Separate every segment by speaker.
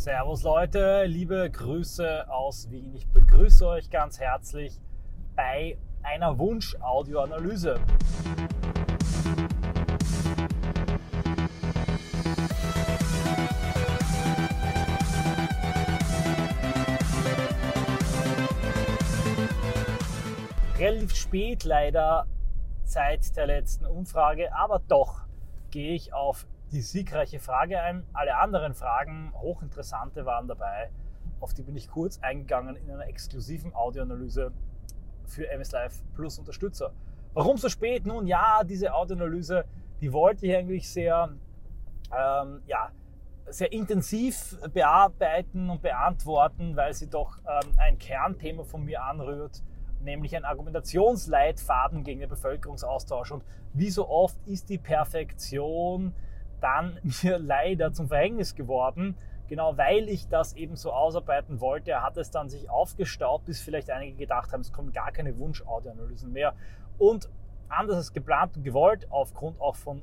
Speaker 1: Servus Leute, liebe Grüße aus Wien. Ich begrüße euch ganz herzlich bei einer Wunsch-Audioanalyse. Relativ spät leider seit der letzten Umfrage, aber doch gehe ich auf die siegreiche Frage ein. Alle anderen Fragen, hochinteressante, waren dabei. Auf die bin ich kurz eingegangen in einer exklusiven Audioanalyse für MS Live Plus Unterstützer. Warum so spät? Nun ja, diese Audioanalyse, die wollte ich eigentlich sehr, ähm, ja, sehr intensiv bearbeiten und beantworten, weil sie doch ähm, ein Kernthema von mir anrührt, nämlich ein Argumentationsleitfaden gegen den Bevölkerungsaustausch. Und wie so oft ist die Perfektion dann mir leider zum Verhängnis geworden. Genau weil ich das eben so ausarbeiten wollte, hat es dann sich aufgestaut, bis vielleicht einige gedacht haben, es kommen gar keine Wunsch-Audioanalysen mehr. Und anders als geplant und gewollt, aufgrund auch von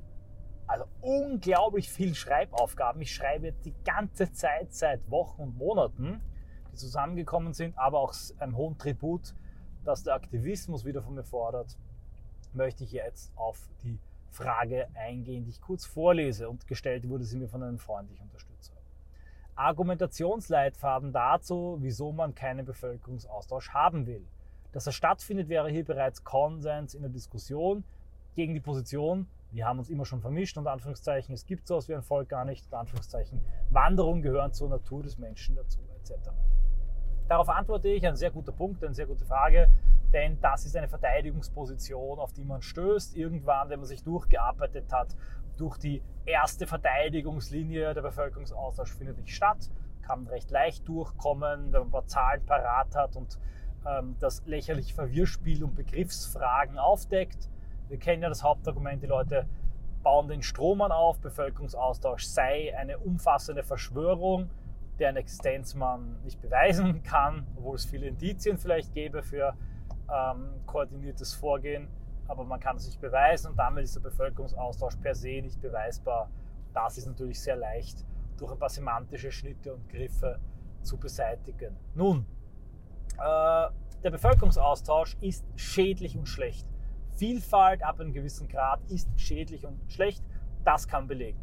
Speaker 1: also unglaublich viel Schreibaufgaben. Ich schreibe die ganze Zeit seit Wochen und Monaten, die zusammengekommen sind, aber auch einem hohen Tribut, dass der Aktivismus wieder von mir fordert, möchte ich jetzt auf die Frage eingehen, die ich kurz vorlese und gestellt wurde sie mir von einem freundlichen Unterstützer. Argumentationsleitfaden dazu, wieso man keinen Bevölkerungsaustausch haben will. Dass er stattfindet, wäre hier bereits Konsens in der Diskussion gegen die Position, wir haben uns immer schon vermischt, unter Anführungszeichen, es gibt sowas wie ein Volk gar nicht, unter Anführungszeichen, Wanderung gehören zur Natur des Menschen dazu, etc. Darauf antworte ich, ein sehr guter Punkt, eine sehr gute Frage denn das ist eine Verteidigungsposition, auf die man stößt, irgendwann, wenn man sich durchgearbeitet hat. Durch die erste Verteidigungslinie der Bevölkerungsaustausch findet nicht statt, kann man recht leicht durchkommen, wenn man ein paar Zahlen parat hat und ähm, das lächerliche Verwirrspiel und Begriffsfragen aufdeckt. Wir kennen ja das Hauptargument, die Leute bauen den Strom an auf, Bevölkerungsaustausch sei eine umfassende Verschwörung, deren Existenz man nicht beweisen kann, obwohl es viele Indizien vielleicht gäbe für ähm, koordiniertes Vorgehen, aber man kann es nicht beweisen und damit ist der Bevölkerungsaustausch per se nicht beweisbar. Das ist natürlich sehr leicht durch ein paar semantische Schnitte und Griffe zu beseitigen. Nun, äh, der Bevölkerungsaustausch ist schädlich und schlecht. Vielfalt ab einem gewissen Grad ist schädlich und schlecht. Das kann belegen.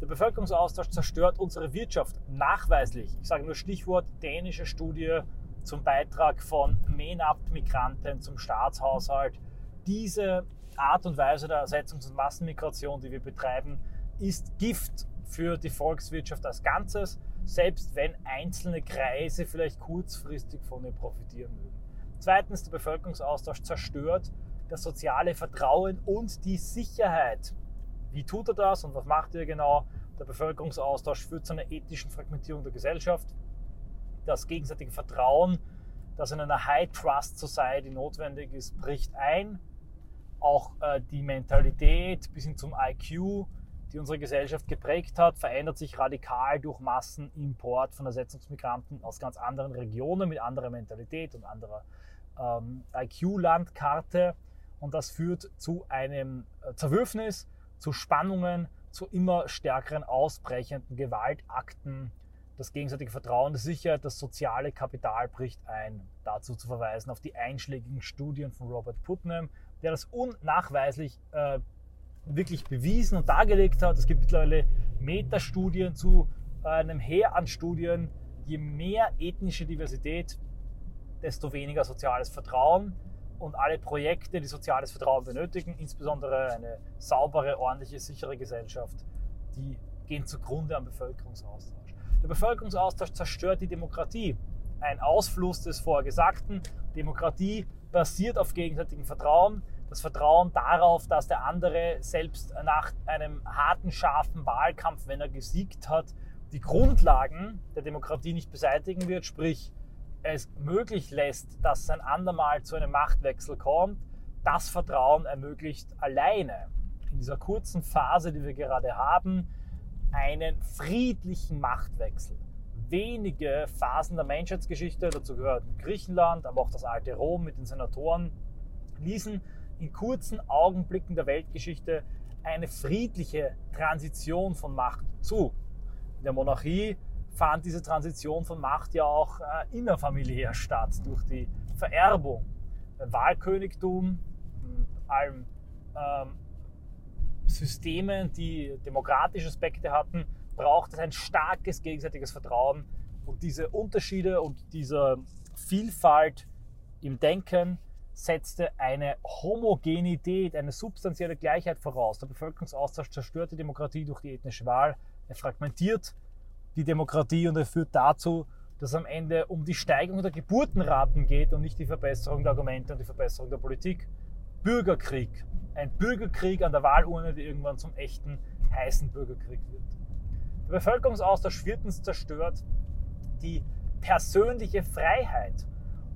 Speaker 1: Der Bevölkerungsaustausch zerstört unsere Wirtschaft nachweislich. Ich sage nur Stichwort dänische Studie zum Beitrag von MENAP-Migranten zum Staatshaushalt. Diese Art und Weise der Ersetzungs- und Massenmigration, die wir betreiben, ist Gift für die Volkswirtschaft als Ganzes, selbst wenn einzelne Kreise vielleicht kurzfristig von ihr profitieren würden. Zweitens, der Bevölkerungsaustausch zerstört das soziale Vertrauen und die Sicherheit. Wie tut er das und was macht er genau? Der Bevölkerungsaustausch führt zu einer ethischen Fragmentierung der Gesellschaft das gegenseitige Vertrauen, das in einer High Trust Society notwendig ist, bricht ein. Auch äh, die Mentalität bis hin zum IQ, die unsere Gesellschaft geprägt hat, verändert sich radikal durch Massenimport von Ersetzungsmigranten aus ganz anderen Regionen mit anderer Mentalität und anderer ähm, IQ-Landkarte. Und das führt zu einem äh, Zerwürfnis, zu Spannungen, zu immer stärkeren ausbrechenden Gewaltakten das gegenseitige Vertrauen, die Sicherheit, das soziale Kapital bricht ein. Dazu zu verweisen auf die einschlägigen Studien von Robert Putnam, der das unnachweislich äh, wirklich bewiesen und dargelegt hat. Es gibt mittlerweile Metastudien zu äh, einem Heer an Studien. Je mehr ethnische Diversität, desto weniger soziales Vertrauen. Und alle Projekte, die soziales Vertrauen benötigen, insbesondere eine saubere, ordentliche, sichere Gesellschaft, die gehen zugrunde am Bevölkerungsaustausch. Der Bevölkerungsaustausch zerstört die Demokratie. Ein Ausfluss des Vorgesagten. Demokratie basiert auf gegenseitigem Vertrauen. Das Vertrauen darauf, dass der andere selbst nach einem harten, scharfen Wahlkampf, wenn er gesiegt hat, die Grundlagen der Demokratie nicht beseitigen wird, sprich es möglich lässt, dass ein andermal zu einem Machtwechsel kommt, das Vertrauen ermöglicht alleine in dieser kurzen Phase, die wir gerade haben, einen friedlichen Machtwechsel. Wenige Phasen der Menschheitsgeschichte, dazu gehört Griechenland, aber auch das alte Rom mit den Senatoren, ließen in kurzen Augenblicken der Weltgeschichte eine friedliche Transition von Macht zu. In der Monarchie fand diese Transition von Macht ja auch äh, innerfamiliär statt, durch die Vererbung. Wahlkönigtum, allen ähm, Systemen, die demokratische Aspekte hatten, braucht es ein starkes gegenseitiges Vertrauen. Und diese Unterschiede und diese Vielfalt im Denken setzte eine Homogenität, eine substanzielle Gleichheit voraus. Der Bevölkerungsaustausch zerstört die Demokratie durch die ethnische Wahl, er fragmentiert die Demokratie und er führt dazu, dass es am Ende um die Steigerung der Geburtenraten geht und nicht die Verbesserung der Argumente und die Verbesserung der Politik. Bürgerkrieg. Ein Bürgerkrieg an der Wahlurne, der irgendwann zum echten heißen Bürgerkrieg wird. Der Bevölkerungsaustausch viertens zerstört die persönliche Freiheit.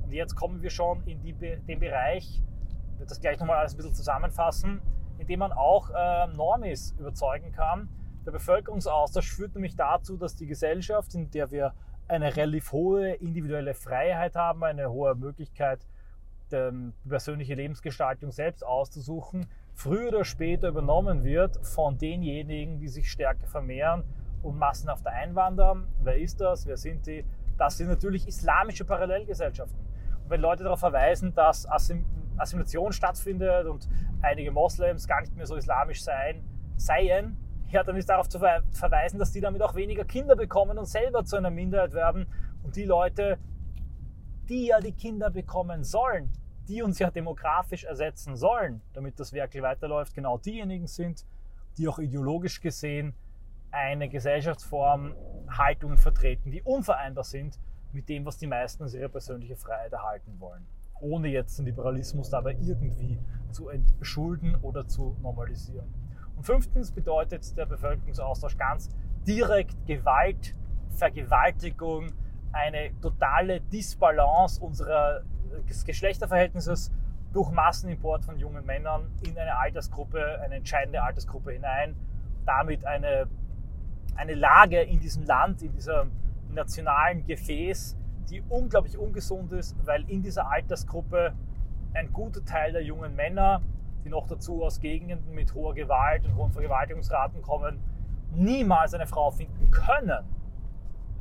Speaker 1: Und jetzt kommen wir schon in die, den Bereich, ich werde das gleich nochmal alles ein bisschen zusammenfassen, in dem man auch äh, Normis überzeugen kann. Der Bevölkerungsaustausch führt nämlich dazu, dass die Gesellschaft, in der wir eine relativ hohe individuelle Freiheit haben, eine hohe Möglichkeit, die persönliche Lebensgestaltung selbst auszusuchen, früher oder später übernommen wird von denjenigen, die sich stärker vermehren und massenhaft einwandern. Wer ist das? Wer sind die? Das sind natürlich islamische Parallelgesellschaften wenn Leute darauf verweisen, dass Assimilation stattfindet und einige Moslems gar nicht mehr so islamisch seien, seien ja, dann ist darauf zu verweisen, dass die damit auch weniger Kinder bekommen und selber zu einer Minderheit werden. Und die Leute, die ja die Kinder bekommen sollen, die uns ja demografisch ersetzen sollen, damit das Werk weiterläuft, genau diejenigen sind, die auch ideologisch gesehen eine Gesellschaftsform, Haltungen vertreten, die unvereinbar sind mit dem, was die meisten als ihre persönliche Freiheit erhalten wollen. Ohne jetzt den Liberalismus dabei irgendwie zu entschulden oder zu normalisieren. Und fünftens bedeutet der Bevölkerungsaustausch ganz direkt Gewalt, Vergewaltigung, eine totale Disbalance unseres Geschlechterverhältnisses durch Massenimport von jungen Männern in eine Altersgruppe, eine entscheidende Altersgruppe hinein, damit eine, eine Lage in diesem Land, in dieser nationalen Gefäß, die unglaublich ungesund ist, weil in dieser Altersgruppe ein guter Teil der jungen Männer, die noch dazu aus Gegenden mit hoher Gewalt und hohen Vergewaltigungsraten kommen, niemals eine Frau finden können,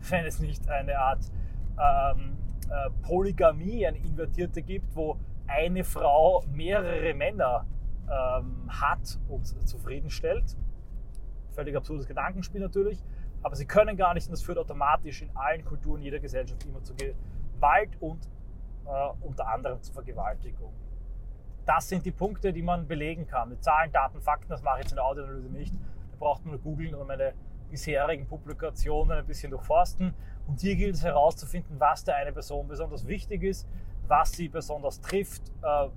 Speaker 1: wenn es nicht eine Art ähm, äh, Polygamie, eine invertierte gibt, wo eine Frau mehrere Männer ähm, hat und zufriedenstellt. Völlig absurdes Gedankenspiel natürlich. Aber sie können gar nicht und das führt automatisch in allen Kulturen jeder Gesellschaft immer zu Gewalt und äh, unter anderem zu Vergewaltigung. Das sind die Punkte, die man belegen kann. Mit Zahlen, Daten, Fakten, das mache ich jetzt in der Audioanalyse nicht. Da braucht man nur googeln oder meine bisherigen Publikationen ein bisschen durchforsten. Und hier gilt es herauszufinden, was der eine Person besonders wichtig ist, was sie besonders trifft, äh,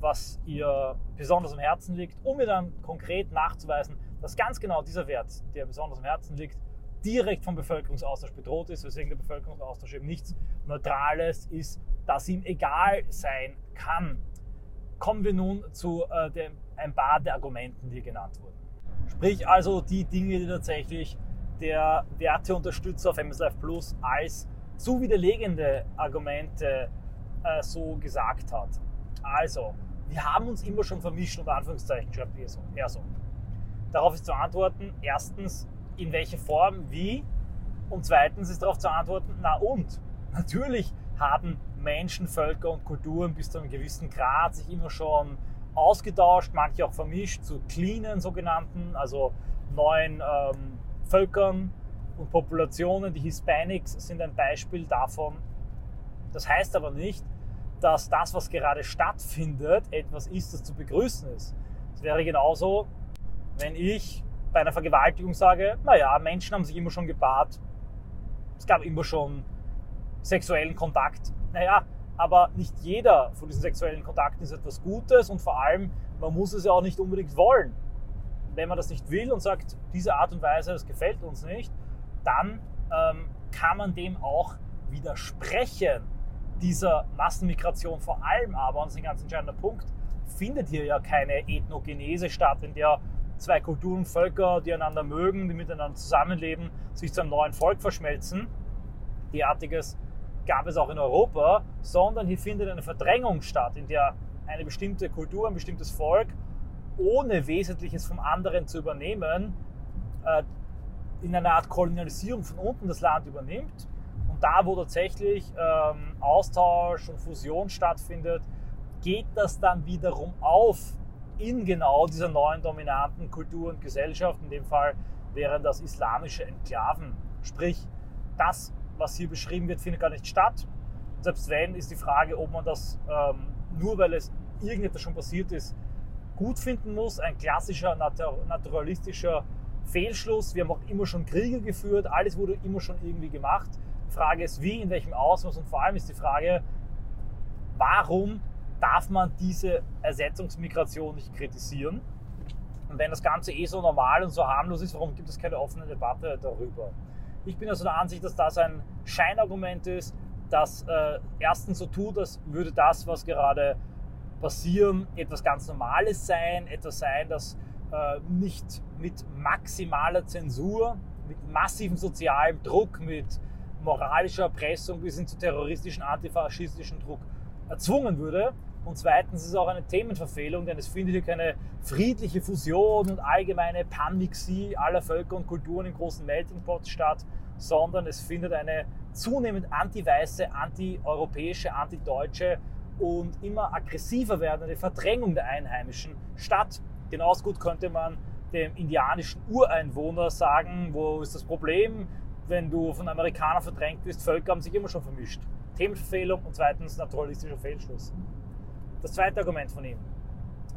Speaker 1: was ihr besonders am Herzen liegt, um mir dann konkret nachzuweisen, dass ganz genau dieser Wert, der besonders am Herzen liegt, direkt vom Bevölkerungsaustausch bedroht ist, weswegen der Bevölkerungsaustausch eben nichts Neutrales ist, das ihm egal sein kann. Kommen wir nun zu äh, dem, ein paar der Argumenten, die genannt wurden. Sprich also die Dinge, die tatsächlich der Werteunterstützer auf MS Life Plus als zu widerlegende Argumente äh, so gesagt hat. Also, wir haben uns immer schon vermischt, unter Anführungszeichen, schreibt er so. Er so. Darauf ist zu antworten, erstens, in welcher Form, wie. Und zweitens ist darauf zu antworten, na und? Natürlich haben Menschen, Völker und Kulturen bis zu einem gewissen Grad sich immer schon ausgetauscht, manche auch vermischt zu cleanen sogenannten, also neuen ähm, Völkern und Populationen. Die Hispanics sind ein Beispiel davon. Das heißt aber nicht, dass das, was gerade stattfindet, etwas ist, das zu begrüßen ist. Es wäre genauso, wenn ich bei einer Vergewaltigung sage, naja, Menschen haben sich immer schon gepaart, es gab immer schon sexuellen Kontakt. Naja, aber nicht jeder von diesen sexuellen Kontakten ist etwas Gutes und vor allem, man muss es ja auch nicht unbedingt wollen. Wenn man das nicht will und sagt, diese Art und Weise, das gefällt uns nicht, dann ähm, kann man dem auch widersprechen, dieser Massenmigration vor allem aber, und das ist ein ganz entscheidender Punkt, findet hier ja keine Ethnogenese statt, in der zwei Kulturen, Völker, die einander mögen, die miteinander zusammenleben, sich zu einem neuen Volk verschmelzen. Derartiges gab es auch in Europa, sondern hier findet eine Verdrängung statt, in der eine bestimmte Kultur, ein bestimmtes Volk, ohne Wesentliches vom anderen zu übernehmen, äh, in einer Art Kolonialisierung von unten das Land übernimmt. Und da, wo tatsächlich ähm, Austausch und Fusion stattfindet, geht das dann wiederum auf in genau dieser neuen dominanten Kultur und Gesellschaft. In dem Fall wären das islamische Enklaven. Sprich, das, was hier beschrieben wird, findet gar nicht statt. Selbst wenn, ist die Frage, ob man das ähm, nur weil es irgendetwas schon passiert ist, gut finden muss. Ein klassischer naturalistischer Fehlschluss. Wir haben auch immer schon Kriege geführt, alles wurde immer schon irgendwie gemacht. Die Frage ist, wie, in welchem Ausmaß und vor allem ist die Frage, warum darf man diese Ersetzungsmigration nicht kritisieren? Und wenn das Ganze eh so normal und so harmlos ist, warum gibt es keine offene Debatte darüber? Ich bin also der Ansicht, dass das ein Scheinargument ist, das äh, erstens so tut, als würde das, was gerade passieren, etwas ganz Normales sein, etwas sein, das äh, nicht mit maximaler Zensur, mit massivem sozialem Druck, mit moralischer Erpressung bis hin zu terroristischen, antifaschistischen Druck erzwungen würde. Und zweitens ist es auch eine Themenverfehlung, denn es findet hier keine friedliche Fusion und allgemeine Panmixie aller Völker und Kulturen im großen Melting Pot statt, sondern es findet eine zunehmend anti-weiße, anti-europäische, anti-deutsche und immer aggressiver werdende Verdrängung der Einheimischen statt. Genauso gut könnte man dem indianischen Ureinwohner sagen, wo ist das Problem, wenn du von Amerikanern verdrängt bist, Völker haben sich immer schon vermischt. Themenverfehlung und zweitens naturalistischer Fehlschluss. Das zweite Argument von ihm.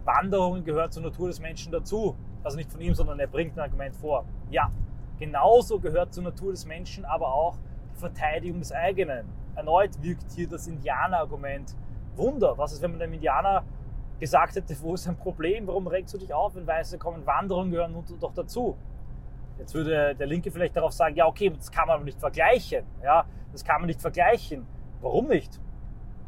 Speaker 1: Wanderungen gehört zur Natur des Menschen dazu. Also nicht von ihm, sondern er bringt ein Argument vor. Ja, genauso gehört zur Natur des Menschen aber auch die Verteidigung des eigenen. Erneut wirkt hier das Indianer-Argument Wunder. Was ist, wenn man dem Indianer gesagt hätte, wo ist ein Problem, warum regst du dich auf, wenn Weiße kommen, Wanderungen gehören doch dazu. Jetzt würde der Linke vielleicht darauf sagen, ja okay, das kann man aber nicht vergleichen. Ja, das kann man nicht vergleichen. Warum nicht?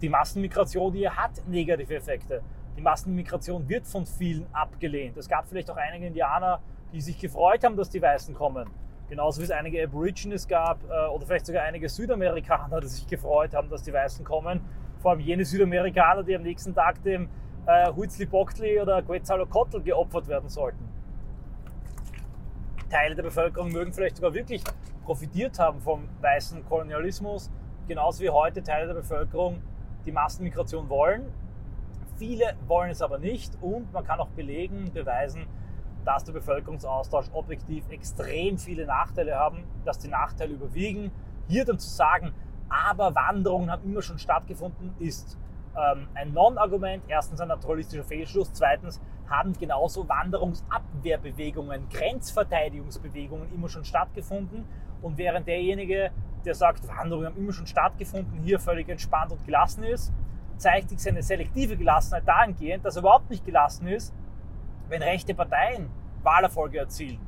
Speaker 1: Die Massenmigration hier hat negative Effekte. Die Massenmigration wird von vielen abgelehnt. Es gab vielleicht auch einige Indianer, die sich gefreut haben, dass die Weißen kommen. Genauso wie es einige Aborigines gab äh, oder vielleicht sogar einige Südamerikaner, die sich gefreut haben, dass die Weißen kommen. Vor allem jene Südamerikaner, die am nächsten Tag dem äh, Huitzli-Bochtli oder Quetzalcoatl geopfert werden sollten. Teile der Bevölkerung mögen vielleicht sogar wirklich profitiert haben vom weißen Kolonialismus, genauso wie heute Teile der Bevölkerung die Massenmigration wollen. Viele wollen es aber nicht und man kann auch belegen, beweisen, dass der Bevölkerungsaustausch objektiv extrem viele Nachteile haben, dass die Nachteile überwiegen. Hier dann zu sagen, aber Wanderungen haben immer schon stattgefunden, ist ähm, ein Non-Argument. Erstens ein naturalistischer Fehlschluss. Zweitens haben genauso Wanderungsabwehrbewegungen, Grenzverteidigungsbewegungen immer schon stattgefunden. Und während derjenige, der sagt, Wanderungen haben immer schon stattgefunden, hier völlig entspannt und gelassen ist, zeigt sich seine selektive Gelassenheit dahingehend, dass er überhaupt nicht gelassen ist, wenn rechte Parteien Wahlerfolge erzielen,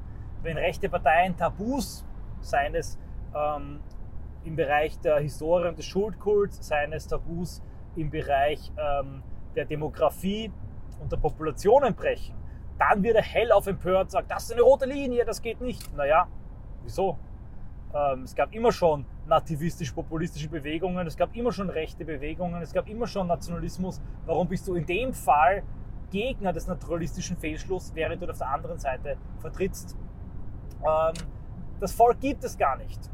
Speaker 1: wenn rechte Parteien Tabus seines ähm, im Bereich der Historie und des Schuldkults, seines Tabus im Bereich ähm, der Demografie und der Populationen brechen, dann wird er hellauf empört und sagt, das ist eine rote Linie, das geht nicht. Naja, wieso? Ähm, es gab immer schon nativistisch-populistische Bewegungen, es gab immer schon rechte Bewegungen, es gab immer schon Nationalismus. Warum bist du in dem Fall Gegner des naturalistischen Fehlschlusses, während du auf der anderen Seite vertrittst? Ähm, das Volk gibt es gar nicht.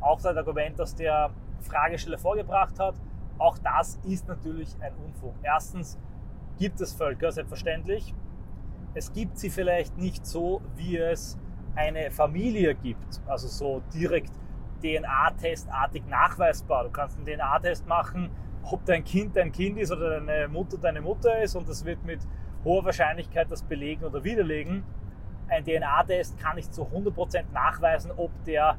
Speaker 1: Auch das Argument, das der Fragesteller vorgebracht hat, auch das ist natürlich ein Unfug. Erstens gibt es Völker, selbstverständlich. Es gibt sie vielleicht nicht so, wie es eine Familie gibt, also so direkt DNA-testartig nachweisbar. Du kannst einen DNA-Test machen, ob dein Kind dein Kind ist oder deine Mutter deine Mutter ist und das wird mit hoher Wahrscheinlichkeit das belegen oder widerlegen. Ein DNA-Test kann nicht zu 100% nachweisen, ob der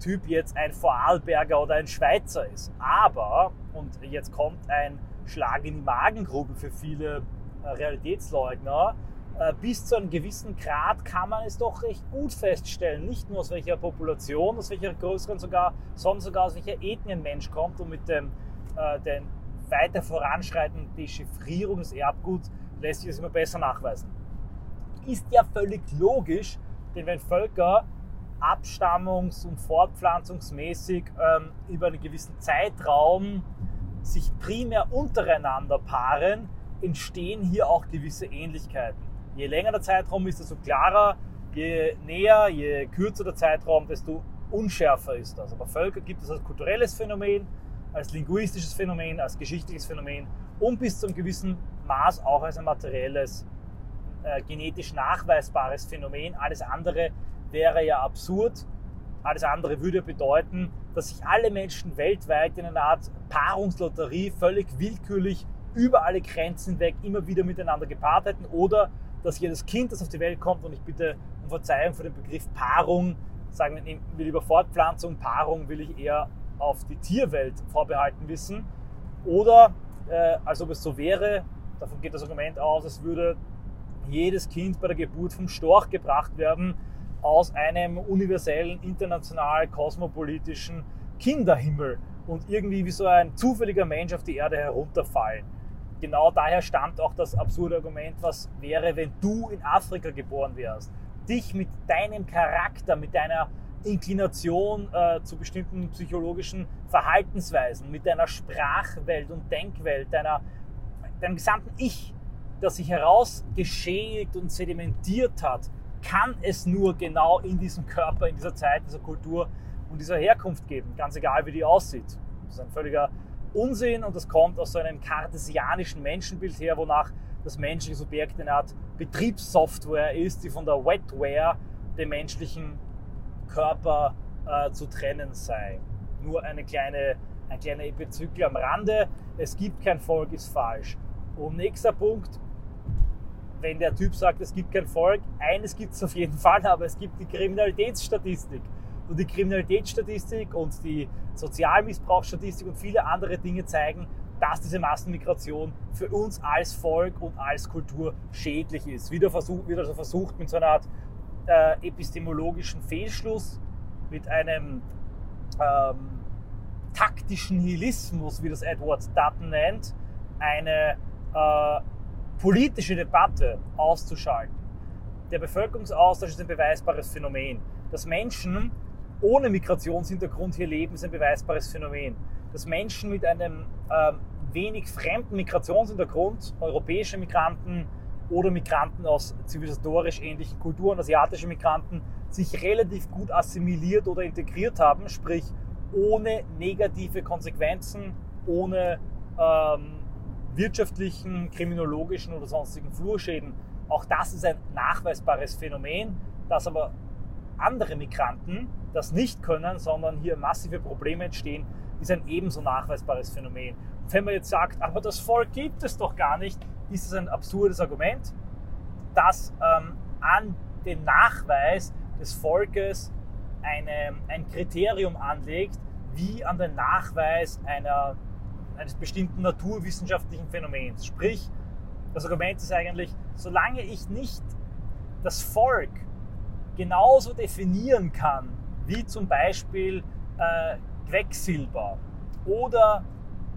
Speaker 1: Typ jetzt ein Vorarlberger oder ein Schweizer ist. Aber, und jetzt kommt ein Schlag in die Magengrube für viele äh, Realitätsleugner, äh, bis zu einem gewissen Grad kann man es doch recht gut feststellen, nicht nur aus welcher Population, aus welcher größeren sogar, sondern sogar aus welcher Ethnie ein Mensch kommt und mit dem äh, den weiter voranschreitenden Dechiffrierung des Erbguts lässt sich das immer besser nachweisen. Ist ja völlig logisch, denn wenn Völker abstammungs- und fortpflanzungsmäßig ähm, über einen gewissen Zeitraum sich primär untereinander paaren, entstehen hier auch gewisse Ähnlichkeiten. Je länger der Zeitraum ist, desto klarer Je näher, je kürzer der Zeitraum, desto unschärfer ist das. Aber Völker gibt es als kulturelles Phänomen, als linguistisches Phänomen, als geschichtliches Phänomen und bis zu einem gewissen Maß auch als ein materielles, äh, genetisch nachweisbares Phänomen. Alles andere wäre ja absurd. Alles andere würde bedeuten, dass sich alle Menschen weltweit in einer Art Paarungslotterie völlig willkürlich über alle Grenzen hinweg immer wieder miteinander gepaart hätten oder dass jedes Kind, das auf die Welt kommt, und ich bitte um Verzeihung für den Begriff Paarung, sagen wir will lieber Fortpflanzung, Paarung will ich eher auf die Tierwelt vorbehalten wissen. Oder, äh, als ob es so wäre, davon geht das Argument aus, es würde jedes Kind bei der Geburt vom Storch gebracht werden, aus einem universellen, international kosmopolitischen Kinderhimmel und irgendwie wie so ein zufälliger Mensch auf die Erde herunterfallen. Genau daher stammt auch das absurde Argument, was wäre, wenn du in Afrika geboren wärst. Dich mit deinem Charakter, mit deiner Inklination äh, zu bestimmten psychologischen Verhaltensweisen, mit deiner Sprachwelt und Denkwelt, deiner, deinem gesamten Ich, das sich herausgeschält und sedimentiert hat, kann es nur genau in diesem Körper, in dieser Zeit, dieser Kultur und dieser Herkunft geben, ganz egal wie die aussieht. Das ist ein völliger Unsinn und das kommt aus so einem kartesianischen Menschenbild her, wonach das menschliche Subjekt eine Art Betriebssoftware ist, die von der Wetware, dem menschlichen Körper, äh, zu trennen sei. Nur eine kleine, ein kleiner Bezügel am Rande. Es gibt kein Volk, ist falsch. Und nächster Punkt, wenn der Typ sagt, es gibt kein Volk, eines gibt es auf jeden Fall, aber es gibt die Kriminalitätsstatistik. Und die Kriminalitätsstatistik und die Sozialmissbrauchsstatistik und viele andere Dinge zeigen, dass diese Massenmigration für uns als Volk und als Kultur schädlich ist. Wieder versucht, wird also versucht mit so einer Art äh, epistemologischen Fehlschluss, mit einem ähm, taktischen Nihilismus, wie das Edward Dutton nennt, eine äh, politische Debatte auszuschalten. Der Bevölkerungsaustausch ist ein beweisbares Phänomen. Dass Menschen ohne Migrationshintergrund hier leben, ist ein beweisbares Phänomen. Dass Menschen mit einem äh, wenig fremden Migrationshintergrund, europäische Migranten oder Migranten aus zivilisatorisch ähnlichen Kulturen, asiatische Migranten, sich relativ gut assimiliert oder integriert haben, sprich ohne negative Konsequenzen, ohne ähm, wirtschaftlichen, kriminologischen oder sonstigen Flurschäden. Auch das ist ein nachweisbares Phänomen, dass aber andere Migranten das nicht können, sondern hier massive Probleme entstehen, ist ein ebenso nachweisbares Phänomen. Und wenn man jetzt sagt, aber das Volk gibt es doch gar nicht, ist es ein absurdes Argument, das ähm, an den Nachweis des Volkes eine, ein Kriterium anlegt, wie an den Nachweis einer eines bestimmten naturwissenschaftlichen Phänomens. Sprich, das Argument ist eigentlich, solange ich nicht das Volk genauso definieren kann, wie zum Beispiel äh, Quecksilber oder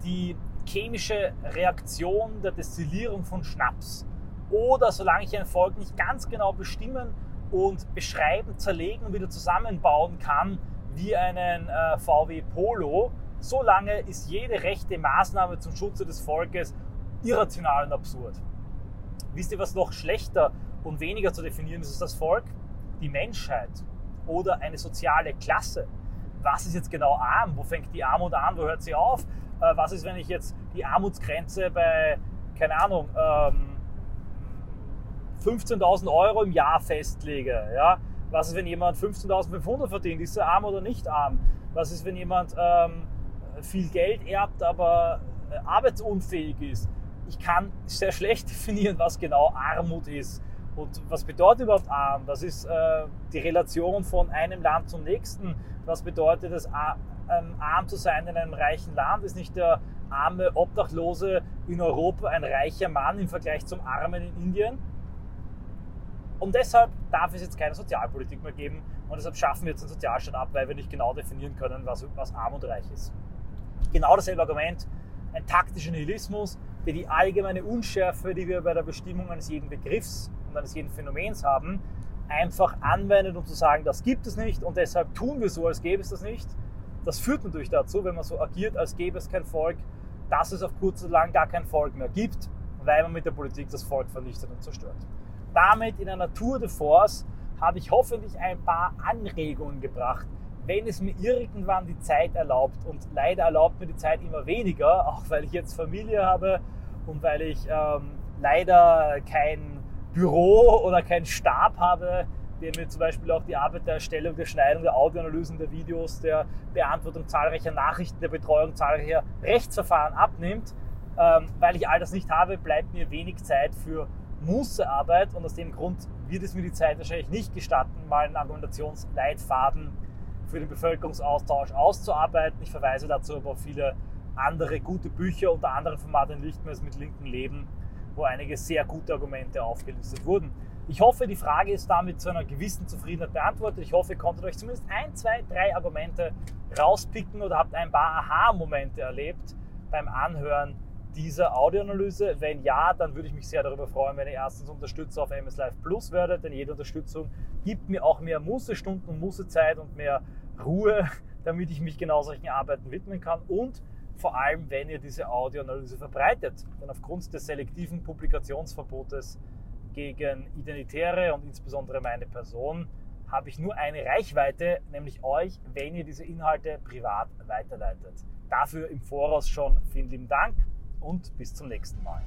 Speaker 1: die chemische Reaktion der Destillierung von Schnaps oder solange ich ein Volk nicht ganz genau bestimmen und beschreiben, zerlegen und wieder zusammenbauen kann wie einen äh, VW Polo, Solange ist jede rechte Maßnahme zum Schutze des Volkes irrational und absurd. Wisst ihr, was noch schlechter und weniger zu definieren ist als das Volk? Die Menschheit oder eine soziale Klasse. Was ist jetzt genau arm? Wo fängt die Armut an? Wo hört sie auf? Äh, was ist, wenn ich jetzt die Armutsgrenze bei, keine Ahnung, 15.000 ähm, Euro im Jahr festlege? Ja? Was ist, wenn jemand 15.500 verdient? Ist er arm oder nicht arm? Was ist, wenn jemand ähm, viel Geld erbt, aber äh, arbeitsunfähig ist. Ich kann sehr schlecht definieren, was genau Armut ist. Und was bedeutet überhaupt arm? Was ist äh, die Relation von einem Land zum nächsten? Was bedeutet es, ähm, arm zu sein in einem reichen Land? Ist nicht der arme Obdachlose in Europa ein reicher Mann im Vergleich zum Armen in Indien? Und deshalb darf es jetzt keine Sozialpolitik mehr geben und deshalb schaffen wir jetzt einen Sozialstaat ab, weil wir nicht genau definieren können, was, was arm und reich ist genau dasselbe Argument, ein taktischer Nihilismus, der die allgemeine Unschärfe, die wir bei der Bestimmung eines jeden Begriffs und eines jeden Phänomens haben, einfach anwendet, um zu sagen, das gibt es nicht und deshalb tun wir so, als gäbe es das nicht. Das führt natürlich dazu, wenn man so agiert, als gäbe es kein Volk, dass es auf kurz oder lang gar kein Volk mehr gibt, weil man mit der Politik das Volk vernichtet und zerstört. Damit in einer Tour de Force habe ich hoffentlich ein paar Anregungen gebracht, wenn es mir irgendwann die Zeit erlaubt. Und leider erlaubt mir die Zeit immer weniger, auch weil ich jetzt Familie habe und weil ich ähm, leider kein Büro oder keinen Stab habe, der mir zum Beispiel auch die Arbeit der Erstellung, der Schneidung, der Audioanalysen, der Videos, der Beantwortung zahlreicher Nachrichten, der Betreuung zahlreicher Rechtsverfahren abnimmt. Ähm, weil ich all das nicht habe, bleibt mir wenig Zeit für Mußearbeit und aus dem Grund wird es mir die Zeit wahrscheinlich nicht gestatten, mal einen Argumentationsleitfaden für den Bevölkerungsaustausch auszuarbeiten. Ich verweise dazu aber auf viele andere gute Bücher, unter anderem von Martin Lichtmers mit Linken Leben, wo einige sehr gute Argumente aufgelistet wurden. Ich hoffe, die Frage ist damit zu einer gewissen Zufriedenheit beantwortet. Ich hoffe, ihr konntet euch zumindest ein, zwei, drei Argumente rauspicken oder habt ein paar Aha-Momente erlebt beim Anhören dieser Audioanalyse. Wenn ja, dann würde ich mich sehr darüber freuen, wenn ihr erstens Unterstützer auf MS Live Plus werdet, denn jede Unterstützung gibt mir auch mehr Mußestunden und Mußezeit und mehr Ruhe, damit ich mich genau solchen Arbeiten widmen kann und vor allem, wenn ihr diese Audioanalyse verbreitet. Denn aufgrund des selektiven Publikationsverbotes gegen Identitäre und insbesondere meine Person habe ich nur eine Reichweite, nämlich euch, wenn ihr diese Inhalte privat weiterleitet. Dafür im Voraus schon vielen lieben Dank und bis zum nächsten Mal.